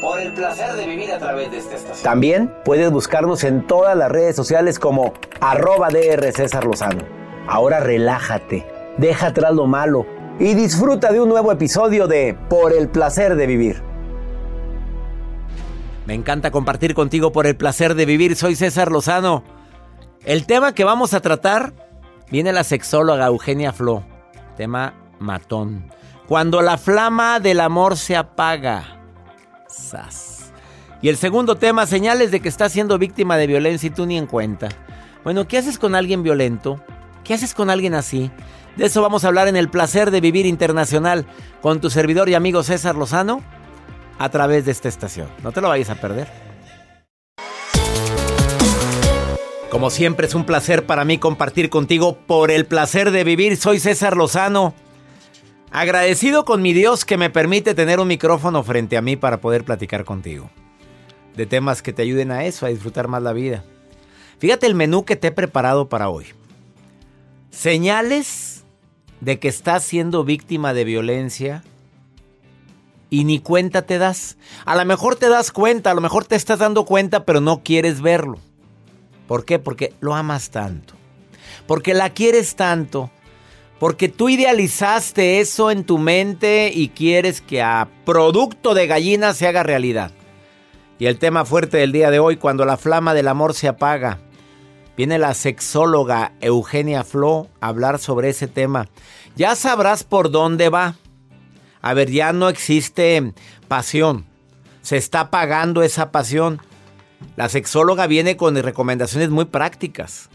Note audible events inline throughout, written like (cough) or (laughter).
Por el placer de vivir a través de esta estación. También puedes buscarnos en todas las redes sociales como arroba DR César Lozano. Ahora relájate, deja atrás lo malo y disfruta de un nuevo episodio de Por el placer de vivir. Me encanta compartir contigo por el placer de vivir. Soy César Lozano. El tema que vamos a tratar viene la sexóloga Eugenia Flo. Tema matón. Cuando la flama del amor se apaga. Y el segundo tema, señales de que estás siendo víctima de violencia y tú ni en cuenta. Bueno, ¿qué haces con alguien violento? ¿Qué haces con alguien así? De eso vamos a hablar en el placer de vivir internacional con tu servidor y amigo César Lozano a través de esta estación. No te lo vayas a perder. Como siempre es un placer para mí compartir contigo por el placer de vivir. Soy César Lozano. Agradecido con mi Dios que me permite tener un micrófono frente a mí para poder platicar contigo. De temas que te ayuden a eso, a disfrutar más la vida. Fíjate el menú que te he preparado para hoy. Señales de que estás siendo víctima de violencia y ni cuenta te das. A lo mejor te das cuenta, a lo mejor te estás dando cuenta, pero no quieres verlo. ¿Por qué? Porque lo amas tanto. Porque la quieres tanto. Porque tú idealizaste eso en tu mente y quieres que a producto de gallina se haga realidad. Y el tema fuerte del día de hoy, cuando la flama del amor se apaga. Viene la sexóloga Eugenia Flo a hablar sobre ese tema. Ya sabrás por dónde va. A ver, ya no existe pasión. Se está apagando esa pasión. La sexóloga viene con recomendaciones muy prácticas.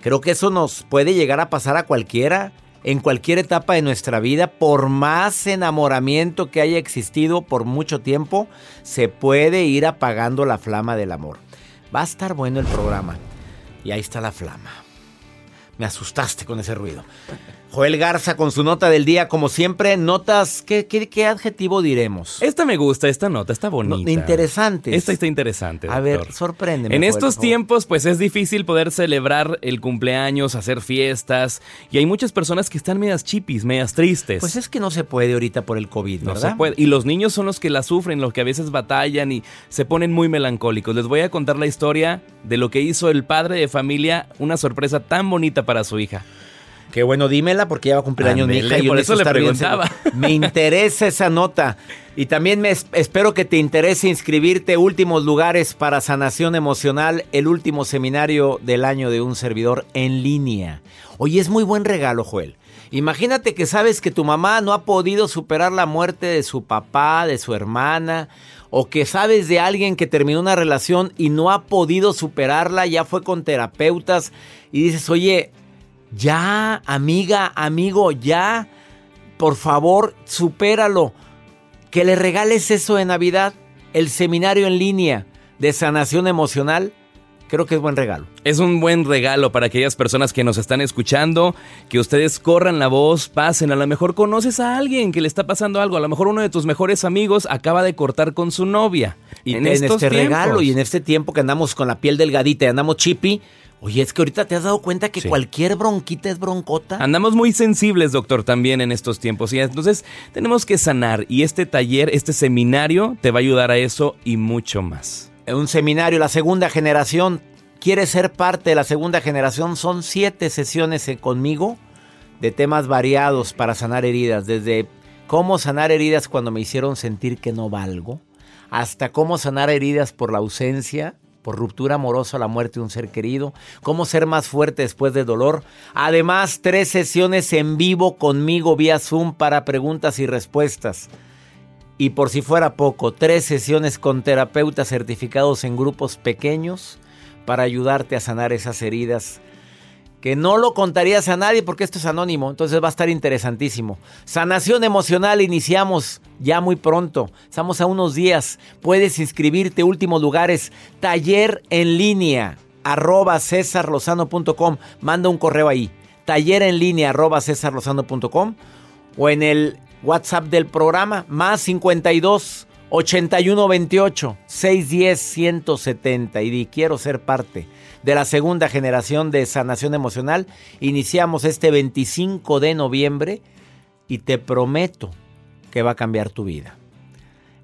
Creo que eso nos puede llegar a pasar a cualquiera, en cualquier etapa de nuestra vida, por más enamoramiento que haya existido por mucho tiempo, se puede ir apagando la flama del amor. Va a estar bueno el programa. Y ahí está la flama. Me asustaste con ese ruido. Joel Garza con su nota del día, como siempre, notas, ¿qué, qué, adjetivo diremos? Esta me gusta, esta nota, está bonita. interesante. Esta está interesante. A ver, sorpréndeme. En estos tiempos, pues es difícil poder celebrar el cumpleaños, hacer fiestas, y hay muchas personas que están medias chipis, medias tristes. Pues es que no se puede ahorita por el COVID, ¿verdad? No se puede. Y los niños son los que la sufren, los que a veces batallan y se ponen muy melancólicos. Les voy a contar la historia de lo que hizo el padre de familia, una sorpresa tan bonita para su hija. Qué bueno, dímela porque ya va a cumplir años mi hija. Y por eso le preguntaba. Me interesa esa nota. Y también me espero que te interese inscribirte últimos lugares para sanación emocional, el último seminario del año de un servidor en línea. Hoy es muy buen regalo, Joel. Imagínate que sabes que tu mamá no ha podido superar la muerte de su papá, de su hermana, o que sabes de alguien que terminó una relación y no ha podido superarla, ya fue con terapeutas y dices, oye, ya, amiga, amigo, ya, por favor, supéralo. Que le regales eso de Navidad, el seminario en línea de sanación emocional Creo que es buen regalo. Es un buen regalo para aquellas personas que nos están escuchando, que ustedes corran la voz, pasen, a lo mejor conoces a alguien que le está pasando algo, a lo mejor uno de tus mejores amigos acaba de cortar con su novia. Y en, este regalo y en este tiempo que andamos con la piel delgadita y andamos chippy, Oye, es que ahorita te has dado cuenta que cualquier bronquita es broncota. Andamos muy sensibles, doctor, también en estos tiempos. Y entonces tenemos que sanar. Y este taller, este seminario, te va a ayudar a eso y mucho más un seminario, la segunda generación. ¿Quieres ser parte de la segunda generación? Son siete sesiones conmigo de temas variados para sanar heridas. Desde cómo sanar heridas cuando me hicieron sentir que no valgo, hasta cómo sanar heridas por la ausencia, por ruptura amorosa, la muerte de un ser querido, cómo ser más fuerte después del dolor. Además, tres sesiones en vivo conmigo vía Zoom para preguntas y respuestas. Y por si fuera poco, tres sesiones con terapeutas certificados en grupos pequeños para ayudarte a sanar esas heridas que no lo contarías a nadie porque esto es anónimo, entonces va a estar interesantísimo. Sanación emocional iniciamos ya muy pronto, estamos a unos días, puedes inscribirte, últimos lugares, taller en línea, arroba cesarlozano.com, manda un correo ahí, taller en línea, arroba cesarlozano.com o en el WhatsApp del programa, más 52 81 28 610 170. Y di, quiero ser parte de la segunda generación de sanación emocional. Iniciamos este 25 de noviembre y te prometo que va a cambiar tu vida.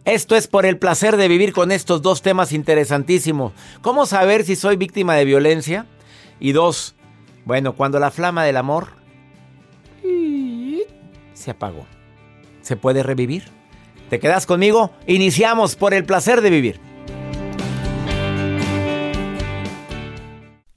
Esto es por el placer de vivir con estos dos temas interesantísimos. ¿Cómo saber si soy víctima de violencia? Y dos, bueno, cuando la flama del amor se apagó se puede revivir. ¿Te quedas conmigo? Iniciamos por el placer de vivir.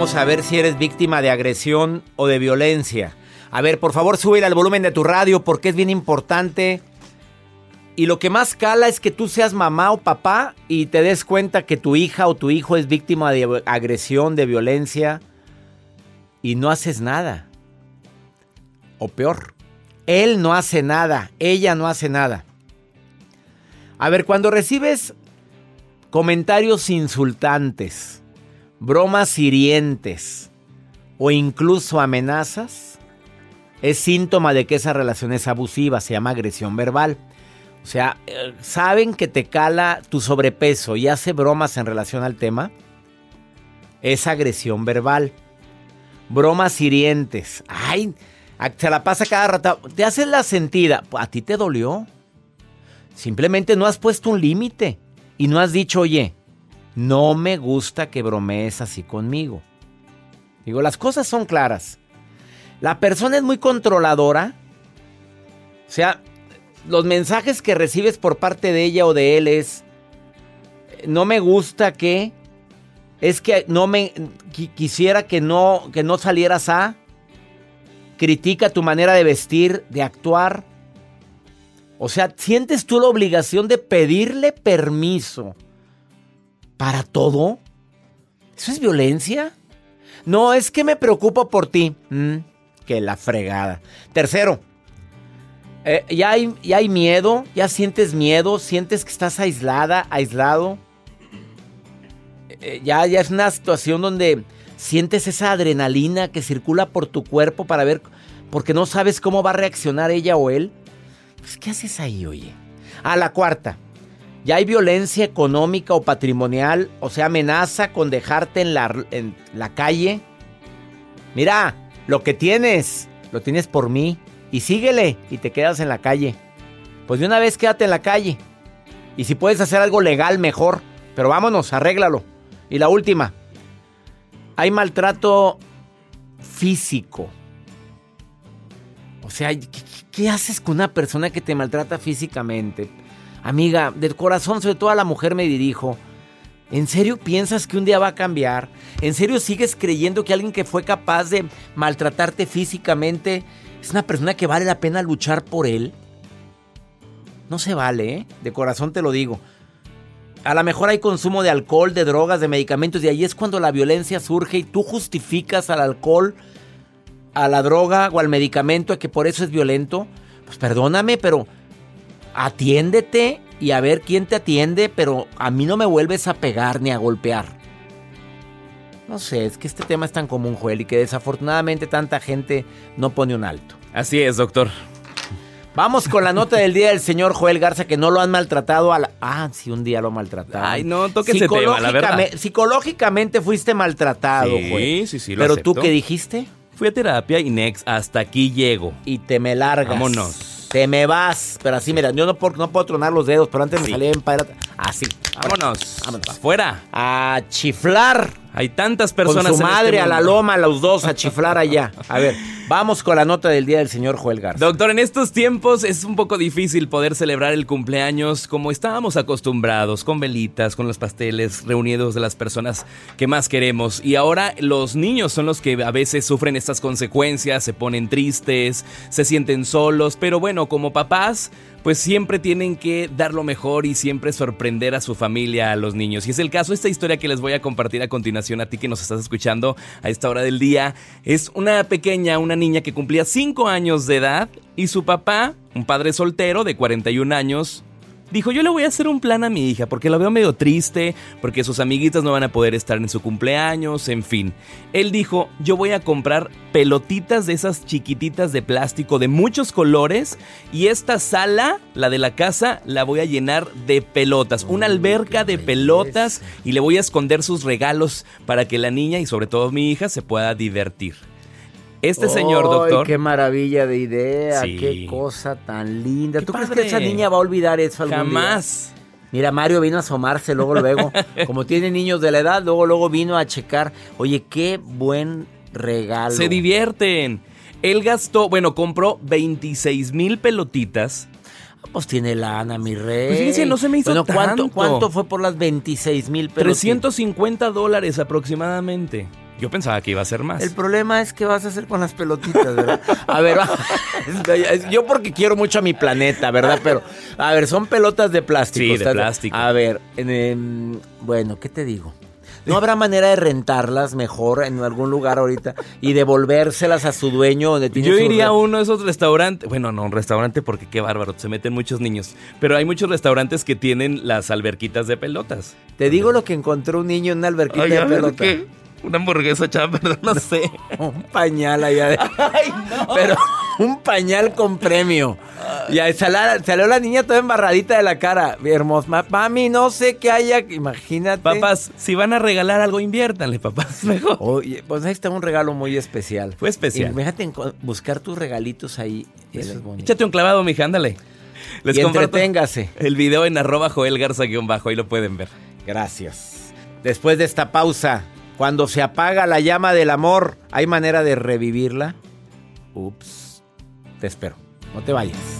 A ver si eres víctima de agresión o de violencia. A ver, por favor, sube al volumen de tu radio porque es bien importante. Y lo que más cala es que tú seas mamá o papá y te des cuenta que tu hija o tu hijo es víctima de agresión, de violencia y no haces nada. O peor, él no hace nada, ella no hace nada. A ver, cuando recibes comentarios insultantes, bromas hirientes o incluso amenazas, es síntoma de que esa relación es abusiva, se llama agresión verbal. O sea, eh, saben que te cala tu sobrepeso y hace bromas en relación al tema, es agresión verbal. bromas hirientes. Ay, se la pasa cada rato. Te haces la sentida. A ti te dolió. Simplemente no has puesto un límite y no has dicho, oye, no me gusta que bromees así conmigo. Digo, las cosas son claras. La persona es muy controladora. O sea, los mensajes que recibes por parte de ella o de él es, no me gusta que, es que no me, quisiera que no, que no salieras a, critica tu manera de vestir, de actuar. O sea, ¿sientes tú la obligación de pedirle permiso para todo? ¿Eso es violencia? No, es que me preocupo por ti. Mm, que la fregada. Tercero, eh, ya, hay, ya hay miedo, ya sientes miedo, sientes que estás aislada, aislado. Eh, ya, ya es una situación donde sientes esa adrenalina que circula por tu cuerpo para ver, porque no sabes cómo va a reaccionar ella o él. Pues, ¿qué haces ahí, oye? A la cuarta, ya hay violencia económica o patrimonial, o sea, amenaza con dejarte en la, en la calle. Mira, lo que tienes, lo tienes por mí y síguele y te quedas en la calle. Pues de una vez quédate en la calle. Y si puedes hacer algo legal, mejor. Pero vámonos, arréglalo. Y la última. Hay maltrato físico. O sea, ¿qué, haces con una persona que te maltrata físicamente? Amiga, del corazón, sobre todo a la mujer me dirijo. ¿En serio piensas que un día va a cambiar? ¿En serio sigues creyendo que alguien que fue capaz de maltratarte físicamente es una persona que vale la pena luchar por él. No se vale, ¿eh? De corazón te lo digo. A lo mejor hay consumo de alcohol, de drogas, de medicamentos, y ahí es cuando la violencia surge y tú justificas al alcohol, a la droga o al medicamento a que por eso es violento. Pues perdóname, pero atiéndete y a ver quién te atiende, pero a mí no me vuelves a pegar ni a golpear. No sé, es que este tema es tan común, Joel, y que desafortunadamente tanta gente no pone un alto. Así es, doctor. Vamos con la nota del día del señor Joel Garza, que no lo han maltratado a la... Ah, sí, un día lo maltrataron. Ay, no, toque ese tema, la verdad. Psicológicamente fuiste maltratado, sí, Joel. Sí, sí, lo Pero tú, ¿qué dijiste? Fui a terapia y next, hasta aquí llego. Y te me largas. Vámonos. Te me vas. Pero así, mira, yo no, puedo, no puedo tronar los dedos, pero antes me salía en. Así. Vámonos. Vámonos. Afuera. A chiflar. Hay tantas personas. Con su este madre, a la loma, los dos, a chiflar allá. A ver, vamos con la nota del día del señor Joel Garza. Doctor, en estos tiempos es un poco difícil poder celebrar el cumpleaños como estábamos acostumbrados, con velitas, con los pasteles, reunidos de las personas que más queremos. Y ahora los niños son los que a veces sufren estas consecuencias, se ponen tristes, se sienten solos. Pero bueno, como papás pues siempre tienen que dar lo mejor y siempre sorprender a su familia, a los niños. Y es el caso, esta historia que les voy a compartir a continuación a ti que nos estás escuchando a esta hora del día, es una pequeña, una niña que cumplía 5 años de edad y su papá, un padre soltero de 41 años, Dijo, yo le voy a hacer un plan a mi hija porque la veo medio triste, porque sus amiguitas no van a poder estar en su cumpleaños, en fin. Él dijo, yo voy a comprar pelotitas de esas chiquititas de plástico de muchos colores y esta sala, la de la casa, la voy a llenar de pelotas, una alberca de pelotas y le voy a esconder sus regalos para que la niña y sobre todo mi hija se pueda divertir. Este señor, doctor. ¡Qué maravilla de idea! ¡Qué cosa tan linda! ¿Tú crees que esa niña va a olvidar eso algún Jamás. Mira, Mario vino a asomarse luego, luego. (laughs) como tiene niños de la edad, luego, luego vino a checar. Oye, qué buen regalo. Se divierten. Él gastó, bueno, compró 26 mil pelotitas. Ah, pues tiene lana, mi rey. Pues fíjense, no se me hizo ¿cuánto, tanto. ¿Cuánto fue por las 26 mil pelotitas? 350 dólares aproximadamente. Yo pensaba que iba a ser más. El problema es qué vas a hacer con las pelotitas, ¿verdad? A ver, (laughs) yo porque quiero mucho a mi planeta, ¿verdad? Pero, a ver, son pelotas de plástico. Sí, de plástico. A ver, bueno, ¿qué te digo? ¿No habrá manera de rentarlas mejor en algún lugar ahorita y devolvérselas a su dueño donde Yo iría a uno de esos restaurantes, bueno, no un restaurante porque qué bárbaro, se meten muchos niños, pero hay muchos restaurantes que tienen las alberquitas de pelotas. Te digo lo que encontró un niño en una alberquita de pelota. Una hamburguesa chava, perdón, no sé. (laughs) un pañal allá de... Ay, no. Pero un pañal con premio. Y salió, la niña toda embarradita de la cara. Hermosa. Mami, no sé qué haya. Imagínate. Papás, si van a regalar algo, inviértanle, papás. (laughs) Mejor. Oye, pues ahí está un regalo muy especial. Fue especial. Imagínate buscar tus regalitos ahí. Échate un clavado, mija, ándale. Les y entreténgase. El video en arroba Joel Garza-bajo, ahí lo pueden ver. Gracias. Después de esta pausa, cuando se apaga la llama del amor, ¿hay manera de revivirla? Ups. Te espero. No te vayas.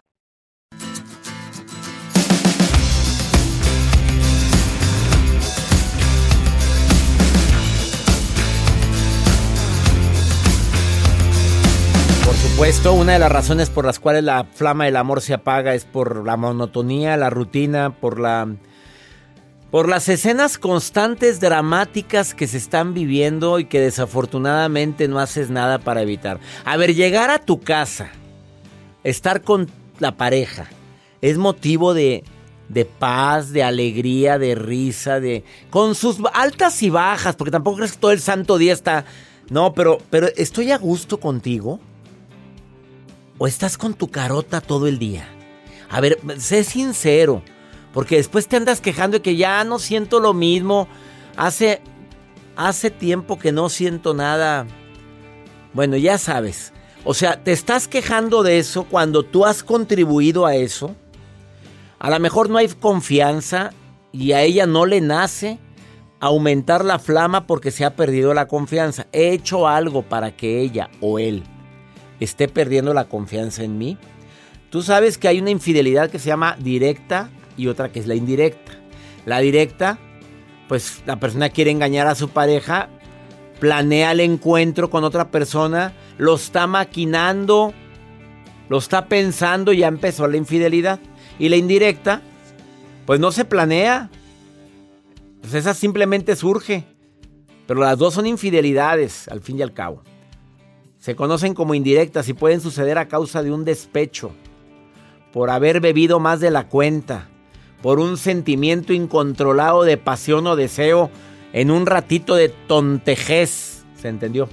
Supuesto, una de las razones por las cuales la flama del amor se apaga es por la monotonía, la rutina, por la por las escenas constantes dramáticas que se están viviendo y que desafortunadamente no haces nada para evitar. A ver, llegar a tu casa, estar con la pareja, es motivo de, de paz, de alegría, de risa, de con sus altas y bajas, porque tampoco crees que todo el santo día está no, pero pero estoy a gusto contigo o estás con tu carota todo el día? A ver, sé sincero, porque después te andas quejando de que ya no siento lo mismo. Hace hace tiempo que no siento nada. Bueno, ya sabes. O sea, te estás quejando de eso cuando tú has contribuido a eso. A lo mejor no hay confianza y a ella no le nace aumentar la flama porque se ha perdido la confianza. He hecho algo para que ella o él esté perdiendo la confianza en mí. Tú sabes que hay una infidelidad que se llama directa y otra que es la indirecta. La directa, pues la persona quiere engañar a su pareja, planea el encuentro con otra persona, lo está maquinando, lo está pensando ya empezó la infidelidad. Y la indirecta, pues no se planea. Pues esa simplemente surge. Pero las dos son infidelidades, al fin y al cabo. Se conocen como indirectas y pueden suceder a causa de un despecho, por haber bebido más de la cuenta, por un sentimiento incontrolado de pasión o deseo en un ratito de tontejez. ¿Se entendió?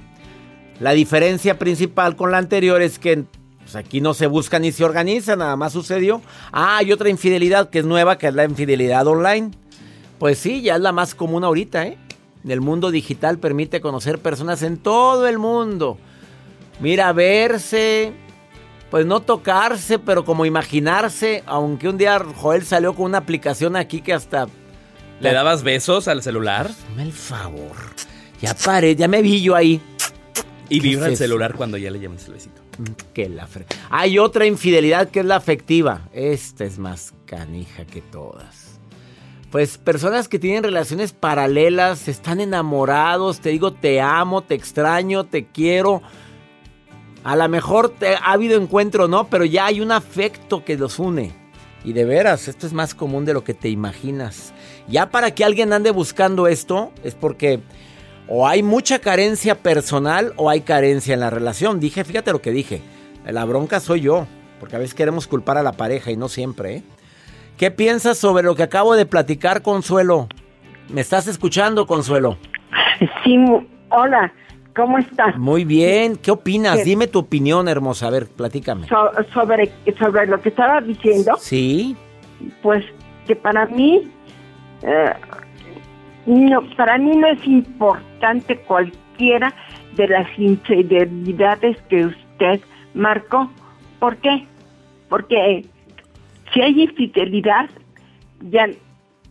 La diferencia principal con la anterior es que pues, aquí no se busca ni se organiza, nada más sucedió. Ah, hay otra infidelidad que es nueva, que es la infidelidad online. Pues sí, ya es la más común ahorita, ¿eh? El mundo digital permite conocer personas en todo el mundo Mira, verse, pues no tocarse, pero como imaginarse, aunque un día Joel salió con una aplicación aquí que hasta... ¿Le dabas besos al celular? Dame el favor. Ya paré, ya me vi yo ahí. Y vibra el celular cuando ya le llamas el besito. Mm, que la fre... Hay otra infidelidad que es la afectiva. Esta es más canija que todas. Pues personas que tienen relaciones paralelas, están enamorados, te digo te amo, te extraño, te quiero A lo mejor ha habido encuentro, ¿no? Pero ya hay un afecto que los une. Y de veras, esto es más común de lo que te imaginas. Ya para que alguien ande buscando esto, es porque o hay mucha carencia personal o hay carencia en la relación. Dije, fíjate lo que dije. La bronca soy yo, porque a veces queremos culpar a la pareja y no siempre. ¿eh? ¿Qué piensas sobre lo que acabo de platicar, Consuelo? ¿Me estás escuchando, Consuelo? Sí, hola, ¿cómo estás? Muy bien, ¿qué opinas? Dime tu opinión, hermosa, a ver, platícame. sobre, sobre lo que estaba diciendo. Sí. Pues que para mí, eh, no, para mí no es importante cualquiera de las infidelidades que usted marcó. ¿Por qué? Porque si hay infidelidad, ya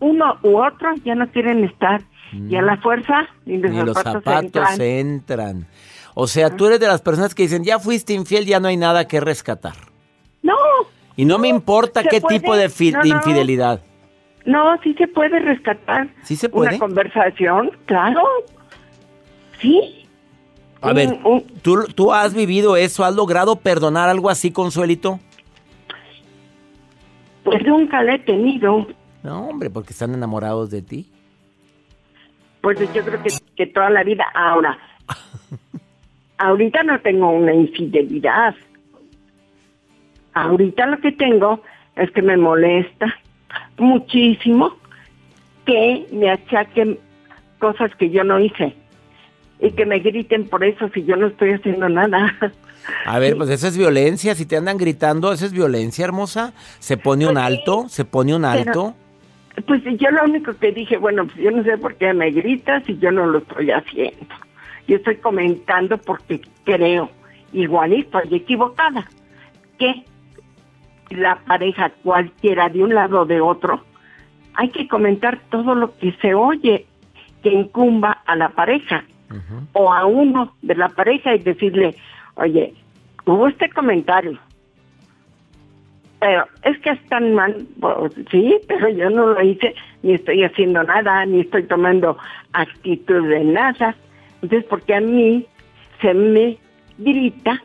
uno u otro ya no quieren estar. Y a la mm. fuerza ni los, zapatos, entran. O sea, tú eres de las personas que dicen, ya fuiste infiel, ya no hay nada que rescatar. No. Y no, me importa qué tipo de, infidelidad. No, sí se puede rescatar. ¿Sí se puede? Una conversación, claro. Sí. A ver, ¿tú, ¿tú has vivido eso? ¿Has logrado perdonar algo así, Consuelito? Pues nunca lo he tenido. No, hombre, porque están enamorados de ti. Pues yo creo que, que toda la vida. Ahora, (laughs) ahorita no tengo una infidelidad. Ahorita lo que tengo es que me molesta muchísimo que me achaquen cosas que yo no hice y que me griten por eso si yo no estoy haciendo nada. A ver, (laughs) pues eso es violencia. Si te andan gritando, eso es violencia, hermosa. Se pone un pues alto, se pone un alto. Pues yo lo único que dije, bueno, pues yo no sé por qué me gritas si yo no lo estoy haciendo. Yo estoy comentando porque creo, igual estoy equivocada, que la pareja cualquiera de un lado o de otro, hay que comentar todo lo que se oye que incumba a la pareja o a uno de la pareja y decirle, oye, hubo este comentario, pero es que es tan mal, sí, pero yo no lo hice, ni estoy haciendo nada, ni estoy tomando actitud de nada. Entonces, porque a mí se me grita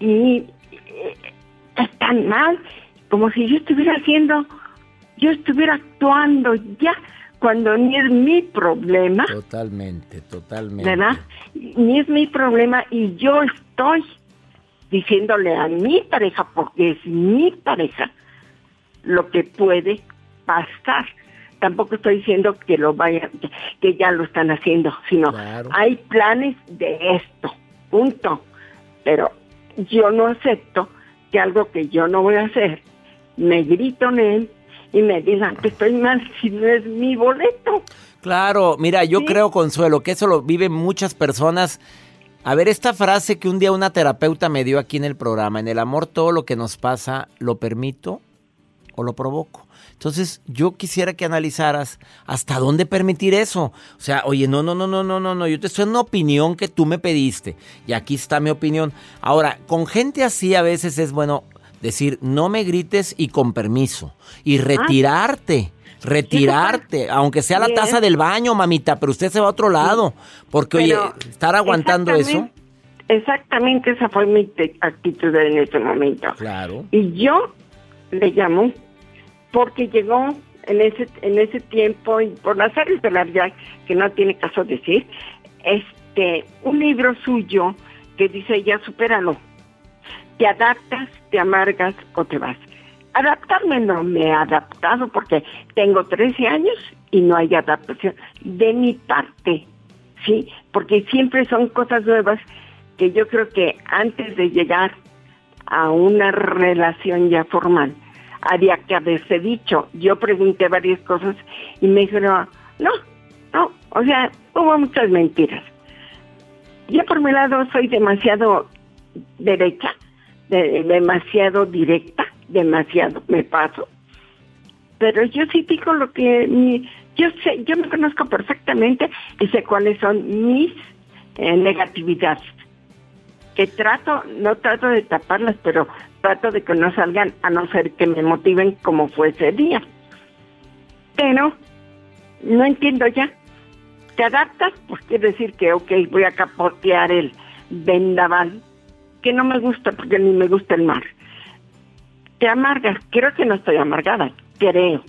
y eh, es tan mal, como si yo estuviera haciendo, yo estuviera actuando ya cuando ni es mi problema. Totalmente, totalmente. ¿Verdad? Ni es mi problema y yo estoy diciéndole a mi pareja, porque es mi pareja, lo que puede pasar. Tampoco estoy diciendo que lo vayan, que, ya lo están haciendo, sino hay planes de esto, punto. Pero yo no acepto que algo que yo no voy a hacer, me grito en él, y me digan que estoy mal si no es mi boleto. Claro, mira, yo creo, Consuelo, que eso lo viven muchas personas. A ver, esta frase que un día una terapeuta me dio aquí en el programa, en el amor todo lo que nos pasa, ¿lo permito o lo provoco? Entonces, yo quisiera que analizaras hasta dónde permitir eso. O sea, oye, no, no, no, no, no, no, no, yo te estoy dando una opinión que tú me pediste y aquí está mi opinión. Ahora, con gente así a veces es bueno, decir, no me grites y con permiso. Y ah. Retirarte. Retirarte, aunque sea la taza del baño, mamita, pero usted se va a otro lado. Porque, oye, estar aguantando eso. Exactamente esa fue mi actitud en ese momento. Claro. Y yo le llamo porque llegó en ese en ese tiempo, y por las áreas de la vida, que no tiene caso decir, este un libro suyo que dice ya supéralo te adaptas, te amargas o te vas. Adaptarme no me he adaptado porque tengo 13 años y no hay adaptación de mi parte, ¿sí? Porque siempre son cosas nuevas que yo creo que antes de llegar a una relación ya formal, había que haberse dicho. Yo pregunté varias cosas y me dijeron, no, no, o sea, hubo muchas mentiras. Yo por mi lado soy demasiado derecha demasiado directa, demasiado, me paso. Pero yo sí digo lo que mi, yo sé, yo me conozco perfectamente y sé cuáles son mis eh, negatividades. Que trato, no trato de taparlas, pero trato de que no salgan a no ser que me motiven como fue ese día. Pero no entiendo ya. ¿Te adaptas? Pues quiere decir que, ok, voy a capotear el vendaval que no me gusta porque ni me gusta el mar. Te amargas. Creo que no estoy amargada. Creo.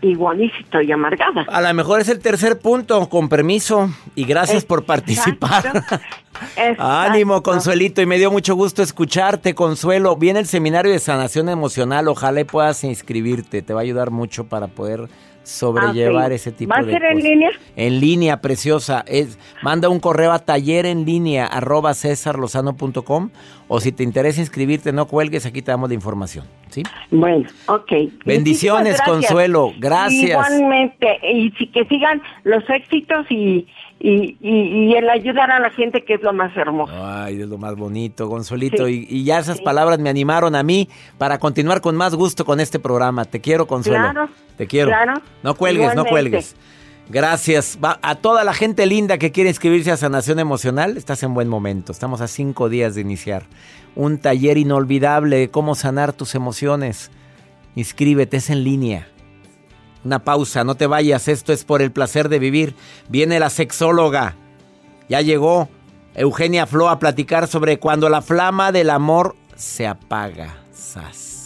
Igual y si estoy amargada. A lo mejor es el tercer punto, con permiso. Y gracias por participar. (laughs) Ánimo, Consuelito. Y me dio mucho gusto escucharte, Consuelo. Viene el seminario de sanación emocional. Ojalá puedas inscribirte. Te va a ayudar mucho para poder sobrellevar ese tipo de cosas. ¿Va a ser en línea? En línea, preciosa. Es, manda un correo a taller en línea arroba cesarlozano.com o si te interesa inscribirte, no cuelgues, aquí te damos la información. ¿sí? Bueno, ok. Bendiciones, Consuelo. Gracias. Igualmente. Y que sigan los éxitos y y, y, el ayudar a la gente que es lo más hermoso. Ay, es lo más bonito, Gonzolito. Y, ya esas palabras me animaron a mí para continuar con más gusto con este programa. Te quiero, Consuelo. Claro. Te quiero. Claro. No cuelgues, no cuelgues. Gracias. a toda la gente linda que quiere inscribirse a Sanación Emocional, estás en buen momento. Estamos a cinco días de iniciar un taller inolvidable de cómo sanar tus emociones. Inscríbete, es en línea. Una pausa, no te vayas, esto es por el placer de vivir. Viene la sexóloga. Ya llegó Eugenia Flo a platicar sobre cuando la flama del amor se apaga. Sas.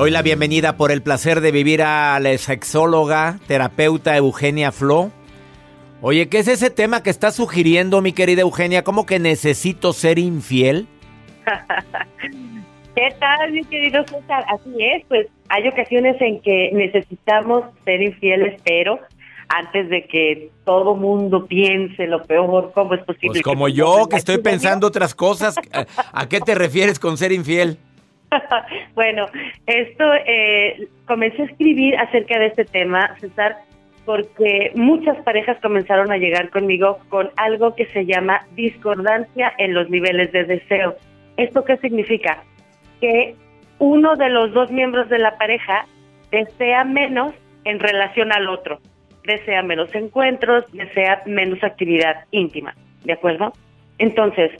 Doy la bienvenida por el placer de vivir a la sexóloga, terapeuta Eugenia Flo. Oye, ¿qué es ese tema que está sugiriendo, mi querida Eugenia? ¿Cómo que necesito ser infiel? (laughs) ¿Qué tal, mi querido César? Así es, pues hay ocasiones en que necesitamos ser infieles, pero antes de que todo mundo piense lo peor, ¿cómo es posible? Pues como yo, que estoy pensando otras cosas. (laughs) ¿A qué te refieres con ser infiel? (laughs) bueno, esto eh, comencé a escribir acerca de este tema, César, porque muchas parejas comenzaron a llegar conmigo con algo que se llama discordancia en los niveles de deseo. ¿Esto qué significa? Que uno de los dos miembros de la pareja desea menos en relación al otro, desea menos encuentros, desea menos actividad íntima, ¿de acuerdo? Entonces,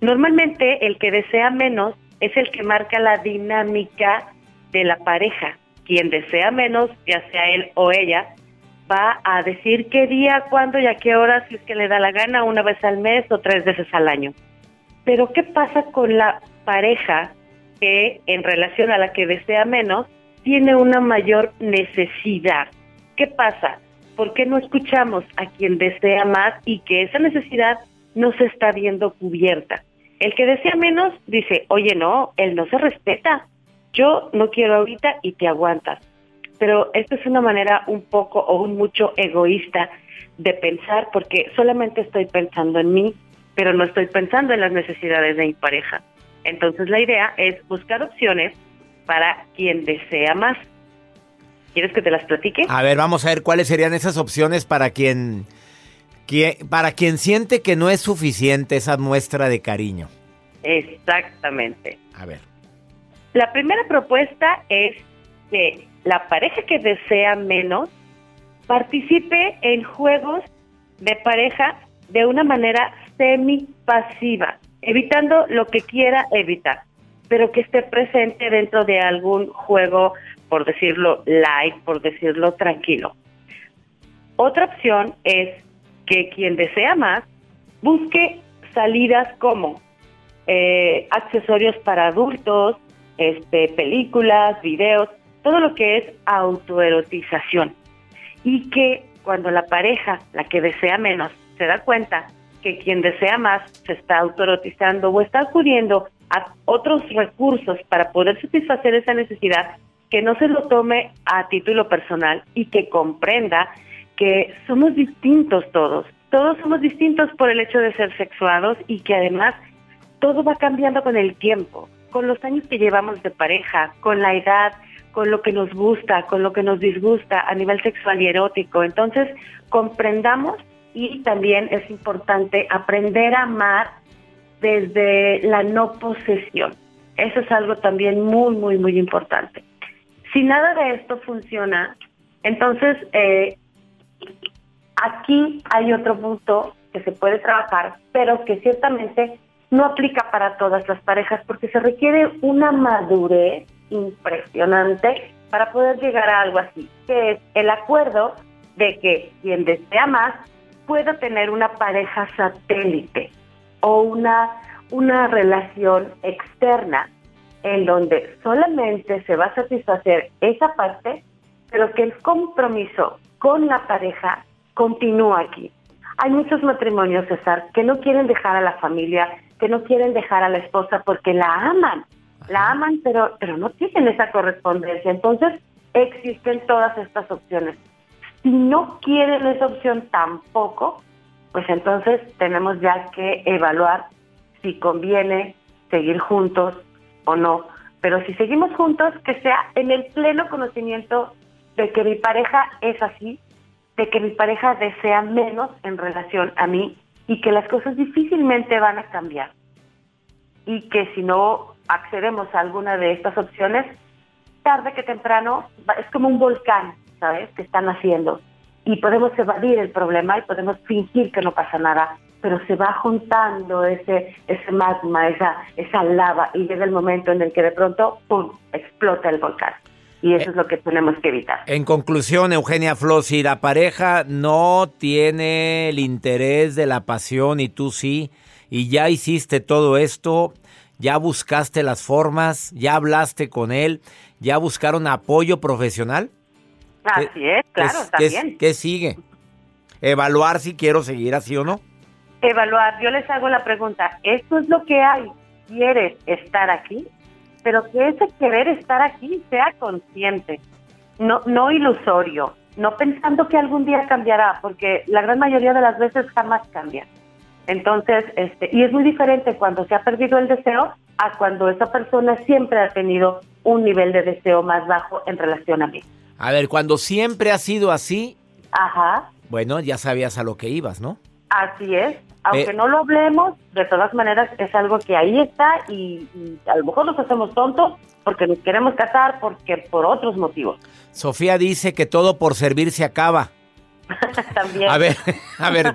normalmente el que desea menos es el que marca la dinámica de la pareja. Quien desea menos, ya sea él o ella, va a decir qué día, cuándo y a qué hora, si es que le da la gana, una vez al mes o tres veces al año. Pero ¿qué pasa con la pareja que en relación a la que desea menos tiene una mayor necesidad? ¿Qué pasa? ¿Por qué no escuchamos a quien desea más y que esa necesidad no se está viendo cubierta? El que desea menos dice, oye, no, él no se respeta. Yo no quiero ahorita y te aguantas. Pero esto es una manera un poco o un mucho egoísta de pensar porque solamente estoy pensando en mí, pero no estoy pensando en las necesidades de mi pareja. Entonces la idea es buscar opciones para quien desea más. ¿Quieres que te las platique? A ver, vamos a ver cuáles serían esas opciones para quien, para quien siente que no es suficiente esa muestra de cariño. Exactamente. A ver. La primera propuesta es que la pareja que desea menos participe en juegos de pareja de una manera semi-pasiva, evitando lo que quiera evitar, pero que esté presente dentro de algún juego, por decirlo light, por decirlo tranquilo. Otra opción es que quien desea más busque salidas como eh, accesorios para adultos, este, películas, videos, todo lo que es autoerotización. Y que cuando la pareja, la que desea menos, se da cuenta que quien desea más se está autoerotizando o está acudiendo a otros recursos para poder satisfacer esa necesidad, que no se lo tome a título personal y que comprenda que somos distintos todos. Todos somos distintos por el hecho de ser sexuados y que además todo va cambiando con el tiempo, con los años que llevamos de pareja, con la edad, con lo que nos gusta, con lo que nos disgusta a nivel sexual y erótico. Entonces, comprendamos y también es importante aprender a amar desde la no posesión. Eso es algo también muy, muy, muy importante. Si nada de esto funciona, entonces eh, aquí hay otro punto que se puede trabajar, pero que ciertamente no aplica para todas las parejas porque se requiere una madurez impresionante para poder llegar a algo así, que es el acuerdo de que quien desea más pueda tener una pareja satélite o una, una relación externa en donde solamente se va a satisfacer esa parte, pero que el compromiso con la pareja continúa aquí. Hay muchos matrimonios, César, que no quieren dejar a la familia, que no quieren dejar a la esposa porque la aman, la aman, pero, pero no tienen esa correspondencia. Entonces, existen todas estas opciones. Si no quieren esa opción tampoco, pues entonces tenemos ya que evaluar si conviene seguir juntos o no. Pero si seguimos juntos, que sea en el pleno conocimiento de que mi pareja es así, de que mi pareja desea menos en relación a mí y que las cosas difícilmente van a cambiar. Y que si no accedemos a alguna de estas opciones, tarde que temprano es como un volcán, ¿sabes? Que están haciendo. Y podemos evadir el problema y podemos fingir que no pasa nada, pero se va juntando ese, ese magma, esa, esa lava, y llega el momento en el que de pronto, ¡pum!, explota el volcán. Y eso es lo que tenemos que evitar. En conclusión, Eugenia Flo, si la pareja no tiene el interés de la pasión y tú sí, y ya hiciste todo esto, ya buscaste las formas, ya hablaste con él, ya buscaron apoyo profesional. Así es, claro, también. ¿Qué sigue? Evaluar si quiero seguir así o no. Evaluar, yo les hago la pregunta, ¿esto es lo que hay? ¿Quieres estar aquí? Pero que ese querer estar aquí sea consciente, no, no ilusorio, no pensando que algún día cambiará, porque la gran mayoría de las veces jamás cambia. Entonces, este, y es muy diferente cuando se ha perdido el deseo a cuando esa persona siempre ha tenido un nivel de deseo más bajo en relación a mí. A ver, cuando siempre ha sido así, Ajá. bueno, ya sabías a lo que ibas, ¿no? Así es. Aunque no lo hablemos, de todas maneras es algo que ahí está y, y, a lo mejor nos hacemos tontos porque nos queremos casar, porque por otros motivos. Sofía dice que todo por servir se acaba. (laughs) También. A ver, a ver,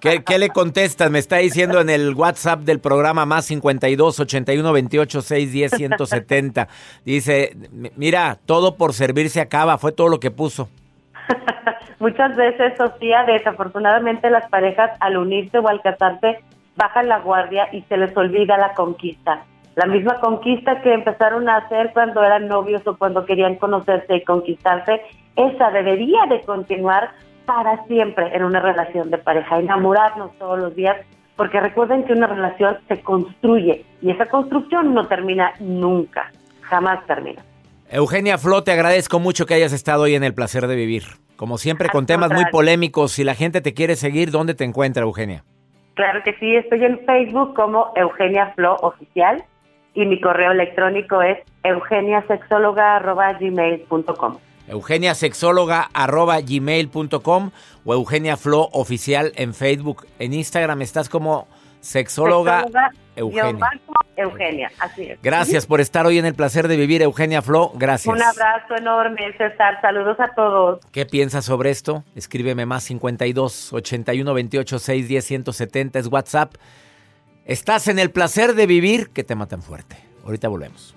¿qué, ¿qué, le contestas? Me está diciendo en el WhatsApp del programa más 52 81 28 610 170. Dice, mira, todo por servir se acaba, fue todo lo que puso. (laughs) Muchas veces, Sofía, desafortunadamente las parejas al unirse o al casarse bajan la guardia y se les olvida la conquista. La misma conquista que empezaron a hacer cuando eran novios o cuando querían conocerse y conquistarse, esa debería de continuar para siempre en una relación de pareja, enamorarnos todos los días, porque recuerden que una relación se construye y esa construcción no termina nunca, jamás termina. Eugenia Flo, te agradezco mucho que hayas estado hoy en el placer de vivir. Como siempre, con temas muy polémicos. Si la gente te quiere seguir, ¿dónde te encuentra, Eugenia? Claro que sí, estoy en Facebook como Eugenia Flo Oficial y mi correo electrónico es eugeniasexóloga.gmail.com. eugeniasexóloga arroba gmail.com o Eugenia Flo oficial en Facebook. En Instagram estás como sexóloga, Sexóloga, Eugenia. Eugenia, así es. Gracias por estar hoy en el placer de vivir, Eugenia Flo. Gracias. Un abrazo enorme, César. Saludos a todos. ¿Qué piensas sobre esto? Escríbeme más 52 81 28 6 10 170 es WhatsApp. Estás en el placer de vivir que te matan fuerte. Ahorita volvemos.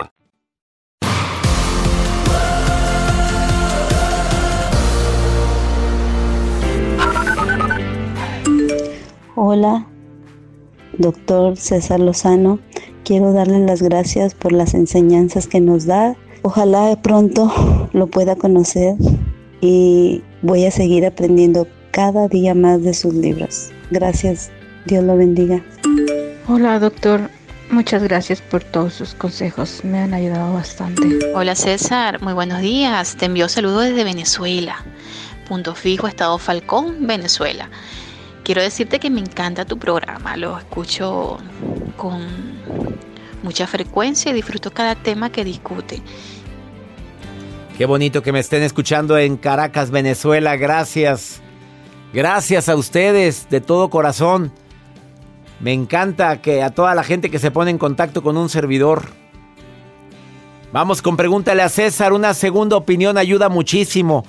Hola, doctor César Lozano. Quiero darle las gracias por las enseñanzas que nos da. Ojalá de pronto (laughs) lo pueda conocer y voy a seguir aprendiendo cada día más de sus libros. Gracias. Dios lo bendiga. Hola doctor, muchas gracias por todos sus consejos, me han ayudado bastante. Hola César, muy buenos días. Te envío saludos desde Venezuela. Punto fijo, Estado Falcón, Venezuela. Quiero decirte que me encanta tu programa, lo escucho con mucha frecuencia y disfruto cada tema que discute. Qué bonito que me estén escuchando en Caracas, Venezuela. Gracias. Gracias a ustedes de todo corazón. Me encanta que a toda la gente que se pone en contacto con un servidor. Vamos con pregúntale a César. Una segunda opinión ayuda muchísimo.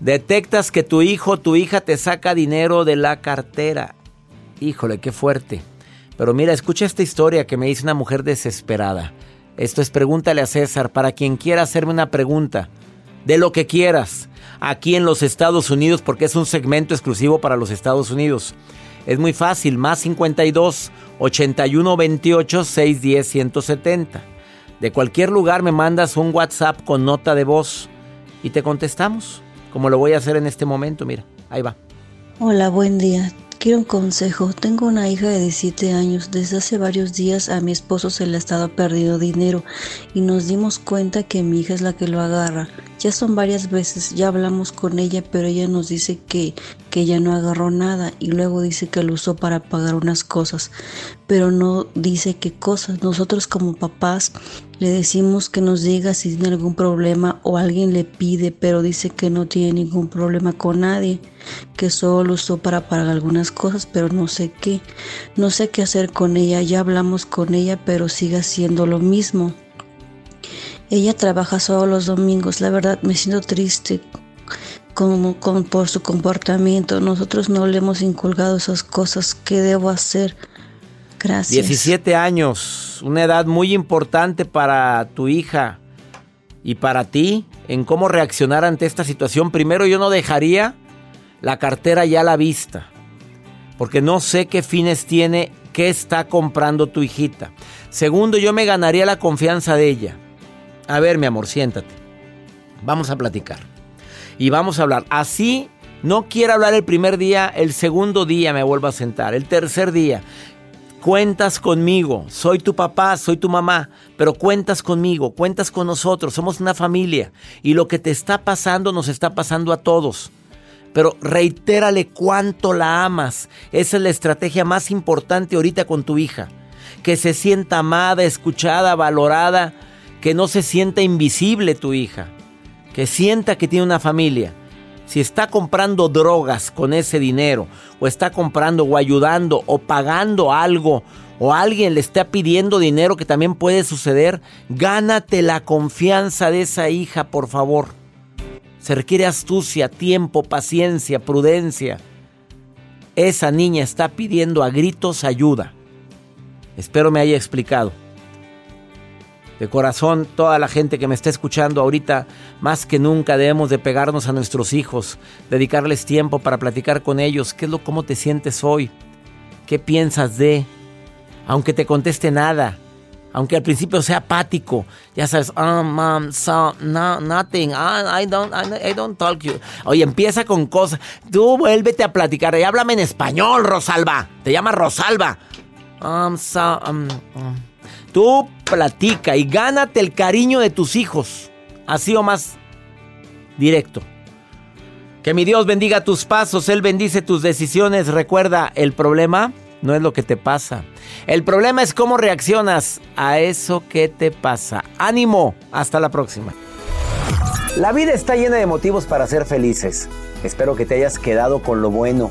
Detectas que tu hijo, tu hija te saca dinero de la cartera. Híjole, qué fuerte. Pero mira, escucha esta historia que me dice una mujer desesperada. Esto es pregúntale a César para quien quiera hacerme una pregunta. De lo que quieras. Aquí en los Estados Unidos, porque es un segmento exclusivo para los Estados Unidos. Es muy fácil, más 52 81 28 610 170. De cualquier lugar me mandas un WhatsApp con nota de voz y te contestamos, como lo voy a hacer en este momento, mira, ahí va. Hola, buen día. Quiero un consejo. Tengo una hija de 17 años. Desde hace varios días a mi esposo se le ha estado perdiendo dinero y nos dimos cuenta que mi hija es la que lo agarra. Ya son varias veces, ya hablamos con ella, pero ella nos dice que, que ella no agarró nada y luego dice que lo usó para pagar unas cosas, pero no dice qué cosas. Nosotros como papás le decimos que nos diga si tiene algún problema o alguien le pide, pero dice que no tiene ningún problema con nadie, que solo lo usó para pagar algunas cosas, pero no sé qué. No sé qué hacer con ella, ya hablamos con ella, pero sigue haciendo lo mismo. Ella trabaja solo los domingos, la verdad me siento triste como, con, por su comportamiento. Nosotros no le hemos inculcado esas cosas. ¿Qué debo hacer? Gracias. 17 años, una edad muy importante para tu hija y para ti en cómo reaccionar ante esta situación. Primero, yo no dejaría la cartera ya a la vista, porque no sé qué fines tiene, qué está comprando tu hijita. Segundo, yo me ganaría la confianza de ella. A ver, mi amor, siéntate. Vamos a platicar. Y vamos a hablar. Así no quiero hablar el primer día, el segundo día me vuelvo a sentar, el tercer día. Cuentas conmigo, soy tu papá, soy tu mamá, pero cuentas conmigo, cuentas con nosotros, somos una familia y lo que te está pasando nos está pasando a todos. Pero reitérale cuánto la amas. Esa es la estrategia más importante ahorita con tu hija. Que se sienta amada, escuchada, valorada, que no se sienta invisible tu hija, que sienta que tiene una familia. Si está comprando drogas con ese dinero, o está comprando o ayudando o pagando algo, o alguien le está pidiendo dinero que también puede suceder, gánate la confianza de esa hija, por favor. Se requiere astucia, tiempo, paciencia, prudencia. Esa niña está pidiendo a gritos ayuda. Espero me haya explicado de corazón, toda la gente que me está escuchando ahorita, más que nunca debemos de pegarnos a nuestros hijos, dedicarles tiempo para platicar con ellos, qué es lo cómo te sientes hoy, qué piensas de, aunque te conteste nada, aunque al principio sea apático, ya sabes, um, so, no, nothing, I, don't, I, don't talk you. Oye, empieza con cosas, tú vuélvete a platicar y háblame en español, Rosalba, te llama Rosalba. Um, so, um, Tú platica y gánate el cariño de tus hijos. Así o más directo. Que mi Dios bendiga tus pasos, Él bendice tus decisiones. Recuerda, el problema no es lo que te pasa. El problema es cómo reaccionas a eso que te pasa. Ánimo, hasta la próxima. La vida está llena de motivos para ser felices. Espero que te hayas quedado con lo bueno